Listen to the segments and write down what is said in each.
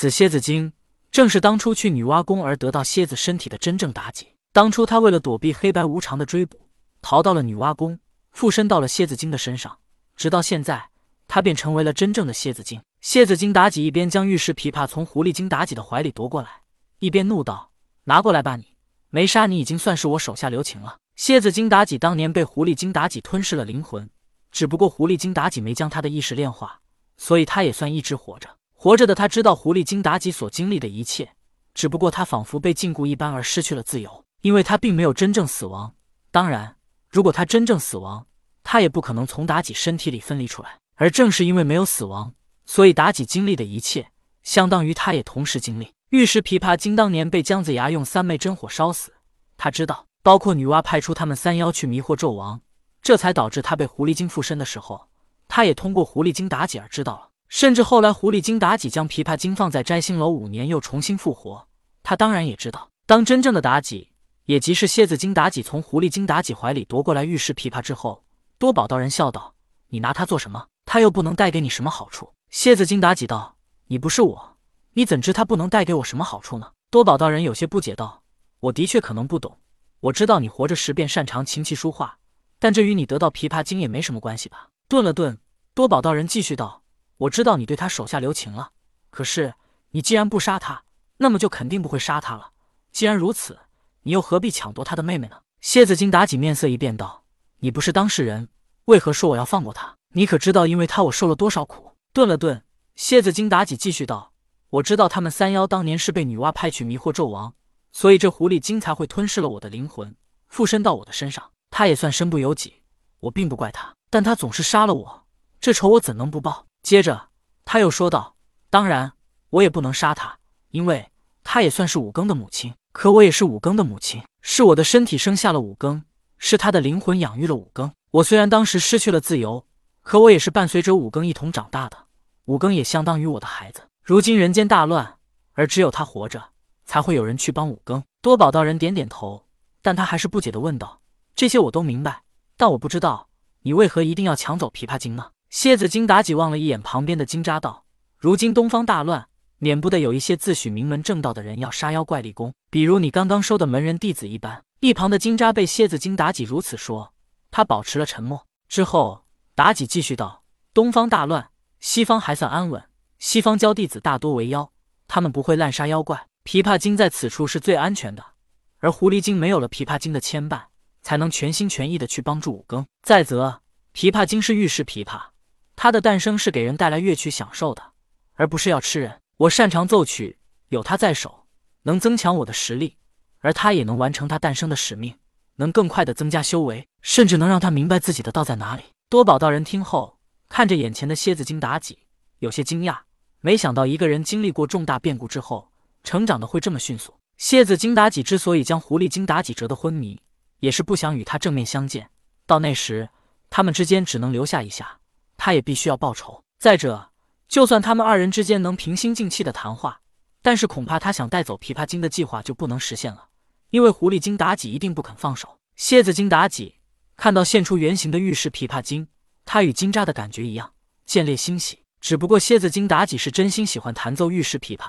此蝎子精正是当初去女娲宫而得到蝎子身体的真正妲己。当初他为了躲避黑白无常的追捕，逃到了女娲宫，附身到了蝎子精的身上，直到现在，他便成为了真正的蝎子精。蝎子精妲己一边将玉石琵琶从狐狸精妲己的怀里夺过来，一边怒道：“拿过来吧，你没杀你已经算是我手下留情了。”蝎子精妲己当年被狐狸精妲己吞噬了灵魂，只不过狐狸精妲己没将他的意识炼化，所以他也算一直活着。活着的他知道狐狸精妲己所经历的一切，只不过他仿佛被禁锢一般而失去了自由。因为他并没有真正死亡，当然，如果他真正死亡，他也不可能从妲己身体里分离出来。而正是因为没有死亡，所以妲己经历的一切，相当于他也同时经历。玉石琵琶精当年被姜子牙用三昧真火烧死，他知道，包括女娲派出他们三妖去迷惑纣王，这才导致他被狐狸精附身的时候，他也通过狐狸精妲己而知道了。甚至后来狐狸精妲己将琵琶精放在摘星楼五年，又重新复活，他当然也知道，当真正的妲己。也即是蝎子精妲己从狐狸精妲己怀里夺过来玉石琵琶之后，多宝道人笑道：“你拿它做什么？它又不能带给你什么好处。”蝎子精妲己道：“你不是我，你怎知它不能带给我什么好处呢？”多宝道人有些不解道：“我的确可能不懂，我知道你活着时便擅长琴棋书画，但这与你得到琵琶精也没什么关系吧？”顿了顿，多宝道人继续道：“我知道你对他手下留情了，可是你既然不杀他，那么就肯定不会杀他了。既然如此。”你又何必抢夺他的妹妹呢？蝎子精妲己面色一变，道：“你不是当事人，为何说我要放过他？你可知道因为他我受了多少苦？”顿了顿，蝎子精妲己继续道：“我知道他们三妖当年是被女娲派去迷惑纣王，所以这狐狸精才会吞噬了我的灵魂，附身到我的身上。他也算身不由己，我并不怪他，但他总是杀了我，这仇我怎能不报？”接着他又说道：“当然，我也不能杀他，因为他也算是五更的母亲。”可我也是五更的母亲，是我的身体生下了五更，是他的灵魂养育了五更。我虽然当时失去了自由，可我也是伴随着五更一同长大的，五更也相当于我的孩子。如今人间大乱，而只有他活着，才会有人去帮五更。多宝道人点点头，但他还是不解的问道：“这些我都明白，但我不知道你为何一定要抢走琵琶精呢？”蝎子精妲己望了一眼旁边的金吒道：“如今东方大乱。”免不得有一些自诩名门正道的人要杀妖怪立功，比如你刚刚收的门人弟子一般。一旁的金吒被蝎子精妲己如此说，他保持了沉默。之后，妲己继续道：“东方大乱，西方还算安稳。西方教弟子大多为妖，他们不会滥杀妖怪。琵琶精在此处是最安全的，而狐狸精没有了琵琶精的牵绊，才能全心全意的去帮助五更。再则，琵琶精是玉石琵琶，它的诞生是给人带来乐曲享受的，而不是要吃人。”我擅长奏曲，有他在手，能增强我的实力，而他也能完成他诞生的使命，能更快的增加修为，甚至能让他明白自己的道在哪里。多宝道人听后，看着眼前的蝎子精妲己，有些惊讶，没想到一个人经历过重大变故之后，成长的会这么迅速。蝎子精妲己之所以将狐狸精妲己折得昏迷，也是不想与他正面相见，到那时他们之间只能留下一下，他也必须要报仇。再者。就算他们二人之间能平心静气的谈话，但是恐怕他想带走琵琶精的计划就不能实现了，因为狐狸精妲己一定不肯放手。蝎子精妲己看到现出原形的玉石琵琶精，他与金吒的感觉一样，见猎欣喜。只不过蝎子精妲己是真心喜欢弹奏玉石琵琶，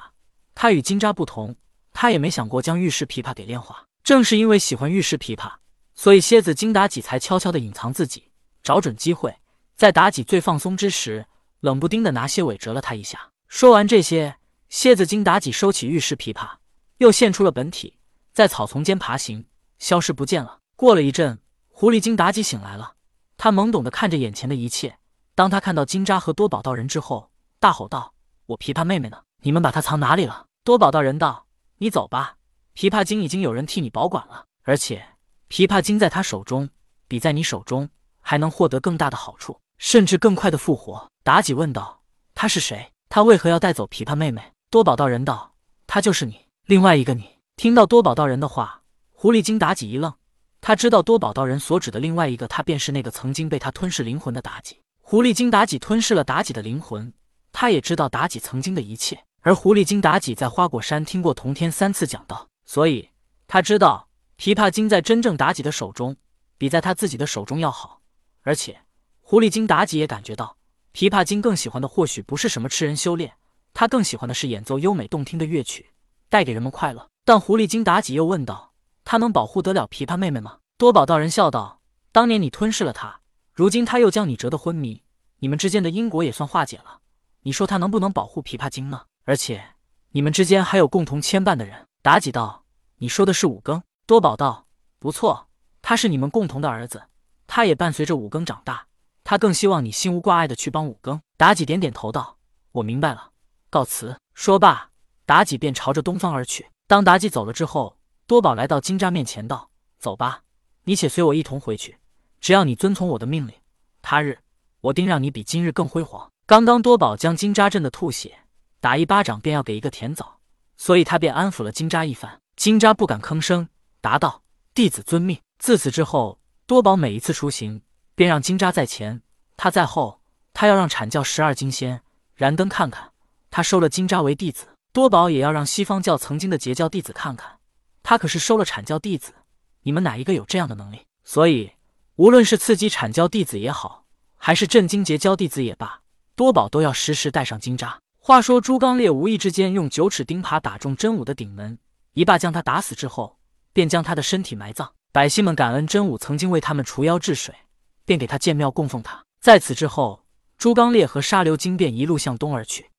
他与金吒不同，他也没想过将玉石琵琶给炼化。正是因为喜欢玉石琵琶，所以蝎子精妲己才悄悄的隐藏自己，找准机会，在妲己最放松之时。冷不丁的拿蝎尾折了他一下。说完这些，蝎子精妲己收起玉石琵琶，又现出了本体，在草丛间爬行，消失不见了。过了一阵，狐狸精妲己醒来了，他懵懂的看着眼前的一切。当他看到金吒和多宝道人之后，大吼道：“我琵琶妹妹呢？你们把她藏哪里了？”多宝道人道：“你走吧，琵琶精已经有人替你保管了，而且琵琶精在他手中，比在你手中还能获得更大的好处。”甚至更快的复活。妲己问道：“他是谁？他为何要带走琵琶妹妹？”多宝道人道：“他就是你，另外一个你。”听到多宝道人的话，狐狸精妲己一愣，他知道多宝道人所指的另外一个他，便是那个曾经被他吞噬灵魂的妲己。狐狸精妲己吞噬了妲己的灵魂，他也知道妲己曾经的一切。而狐狸精妲己在花果山听过同天三次讲道，所以他知道琵琶精在真正妲己的手中，比在他自己的手中要好，而且。狐狸精妲己也感觉到，琵琶精更喜欢的或许不是什么吃人修炼，他更喜欢的是演奏优美动听的乐曲，带给人们快乐。但狐狸精妲己又问道：“他能保护得了琵琶妹妹吗？”多宝道人笑道：“当年你吞噬了他，如今他又将你折得昏迷，你们之间的因果也算化解了。你说他能不能保护琵琶精呢？而且你们之间还有共同牵绊的人。”妲己道：“你说的是五更？”多宝道：“不错，他是你们共同的儿子，他也伴随着五更长大。他更希望你心无挂碍的去帮五更。”妲己点点头道：“我明白了，告辞。”说罢，妲己便朝着东方而去。当妲己走了之后，多宝来到金吒面前道：“走吧，你且随我一同回去。只要你遵从我的命令，他日我定让你比今日更辉煌。”刚刚多宝将金吒震得吐血，打一巴掌便要给一个甜枣，所以他便安抚了金吒一番。金吒不敢吭声，答道：“弟子遵命。”自此之后，多宝每一次出行，便让金吒在前，他在后。他要让阐教十二金仙燃灯看看，他收了金吒为弟子。多宝也要让西方教曾经的截教弟子看看，他可是收了阐教弟子。你们哪一个有这样的能力？所以，无论是刺激阐教弟子也好，还是震惊截教弟子也罢，多宝都要时时带上金吒。话说朱刚烈无意之间用九齿钉耙打中真武的顶门，一霸将他打死之后，便将他的身体埋葬。百姓们感恩真武曾经为他们除妖治水，便给他建庙供奉他。在此之后，朱刚烈和沙流金便一路向东而去。